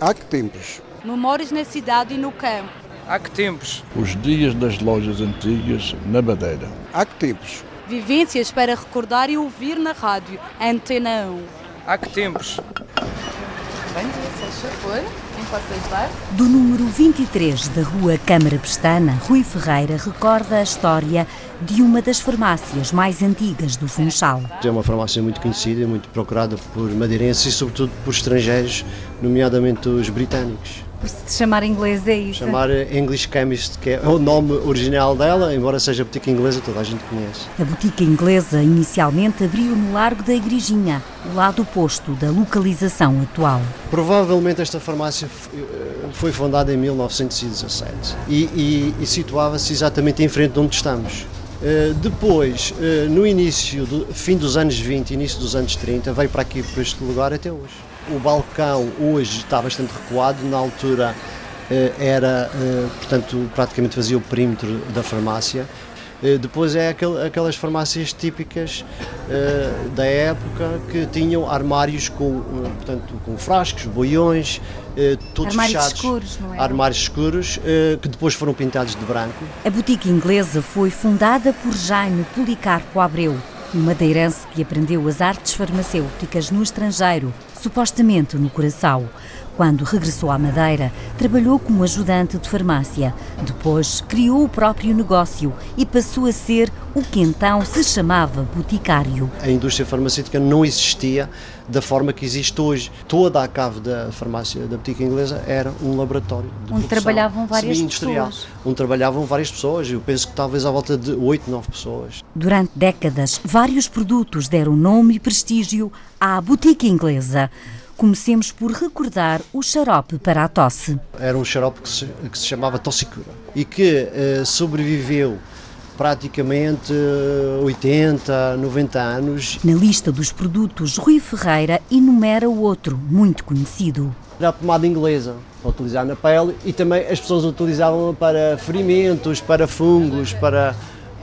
Há que tempos? Memórias na cidade e no campo. Há que tempos? Os dias das lojas antigas na Madeira. Há que tempos? Vivências para recordar e ouvir na rádio. Antena 1. Há que tempos? Bom dia, se favor. Quem posso ajudar? Do número 23 da Rua Câmara Pestana, Rui Ferreira recorda a história de uma das farmácias mais antigas do Funchal. É uma farmácia muito conhecida, muito procurada por madeirenses e sobretudo por estrangeiros, nomeadamente os britânicos. Por se chamar inglês é isso? Chamar English Chemist, que é o nome original dela, embora seja boutique inglesa, toda a gente conhece. A boutique inglesa inicialmente abriu no Largo da Igrejinha, o lado oposto da localização atual. Provavelmente esta farmácia foi fundada em 1917 e, e, e situava-se exatamente em frente de onde estamos. Uh, depois, uh, no início, do fim dos anos 20, início dos anos 30, veio para aqui, para este lugar até hoje. O balcão hoje está bastante recuado, na altura uh, era, portanto, praticamente fazia o perímetro da farmácia. Depois é aquelas farmácias típicas da época que tinham armários com, portanto, com frascos, boiões, todos armários fechados. escuros, não é? Armários escuros que depois foram pintados de branco. A boutique inglesa foi fundada por Jaime Policarpo Abreu, um madeirense que aprendeu as artes farmacêuticas no estrangeiro, supostamente no Curaçao. Quando regressou à Madeira, trabalhou como ajudante de farmácia. Depois criou o próprio negócio e passou a ser o que então se chamava boticário. A indústria farmacêutica não existia da forma que existe hoje. Toda a cave da farmácia da botica inglesa era um laboratório. De Onde trabalhavam várias pessoas. Onde trabalhavam várias pessoas, eu penso que talvez à volta de 8, 9 pessoas. Durante décadas, vários produtos deram nome e prestígio à botica inglesa. Comecemos por recordar o xarope para a tosse. Era um xarope que se, que se chamava Tossicura e que uh, sobreviveu praticamente 80, 90 anos. Na lista dos produtos, Rui Ferreira enumera outro, muito conhecido. Era a pomada inglesa, para utilizar na pele, e também as pessoas utilizavam para ferimentos, para fungos, para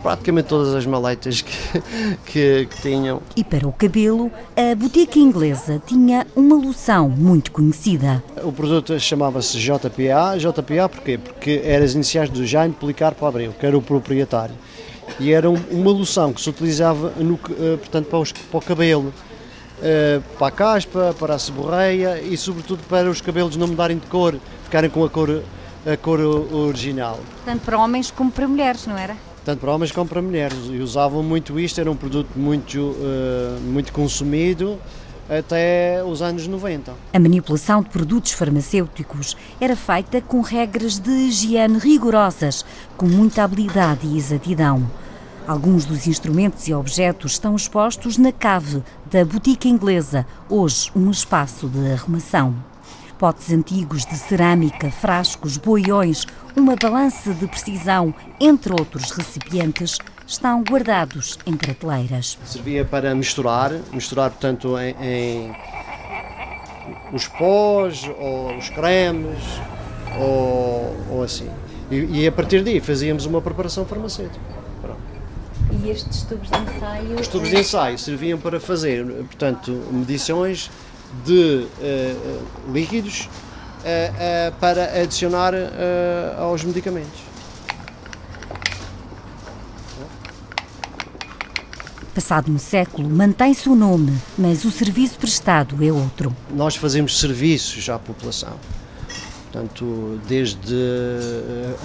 praticamente todas as maleitas que, que, que, tinham. E para o cabelo, a boutique inglesa tinha uma loção muito conhecida. O produto chamava-se JPA. JPA porquê? Porque eram as iniciais do Jaime Policarpo Abreu, que era o proprietário. E era uma loção que se utilizava no, portanto, para, os, para o cabelo. Para a caspa, para a seborreia e sobretudo para os cabelos não mudarem de cor, ficarem com a cor, a cor original. Tanto para homens como para mulheres, não era? Tanto para homens como para mulheres. E usavam muito isto, era um produto muito, uh, muito consumido até os anos 90. A manipulação de produtos farmacêuticos era feita com regras de higiene rigorosas, com muita habilidade e exatidão. Alguns dos instrumentos e objetos estão expostos na cave da boutique inglesa, hoje um espaço de arrumação potes antigos de cerâmica, frascos, boiões, uma balança de precisão, entre outros recipientes, estão guardados em prateleiras. Servia para misturar, misturar, portanto, em, em os pós, ou os cremes, ou, ou assim. E, e, a partir daí fazíamos uma preparação farmacêutica. Pronto. E estes tubos de ensaio? Os tubos de ensaio serviam para fazer, portanto, medições de uh, líquidos uh, para adicionar aos medicamentos. Passado um século, mantém-se o nome, mas o serviço prestado é outro. Nós fazemos serviços à população portanto, desde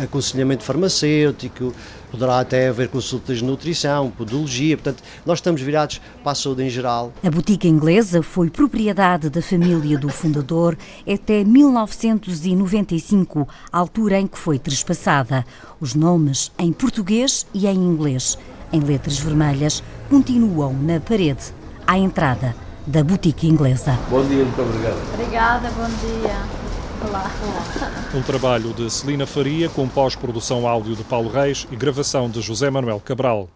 aconselhamento farmacêutico, poderá até haver consultas de nutrição, podologia, portanto, nós estamos virados para a saúde em geral. A botica inglesa foi propriedade da família do fundador até 1995, altura em que foi trespassada. Os nomes em português e em inglês, em letras vermelhas, continuam na parede, à entrada da botica inglesa. Bom dia, muito obrigado. Obrigada, bom dia. Olá. Um trabalho de Celina Faria com pós-produção áudio de Paulo Reis e gravação de José Manuel Cabral.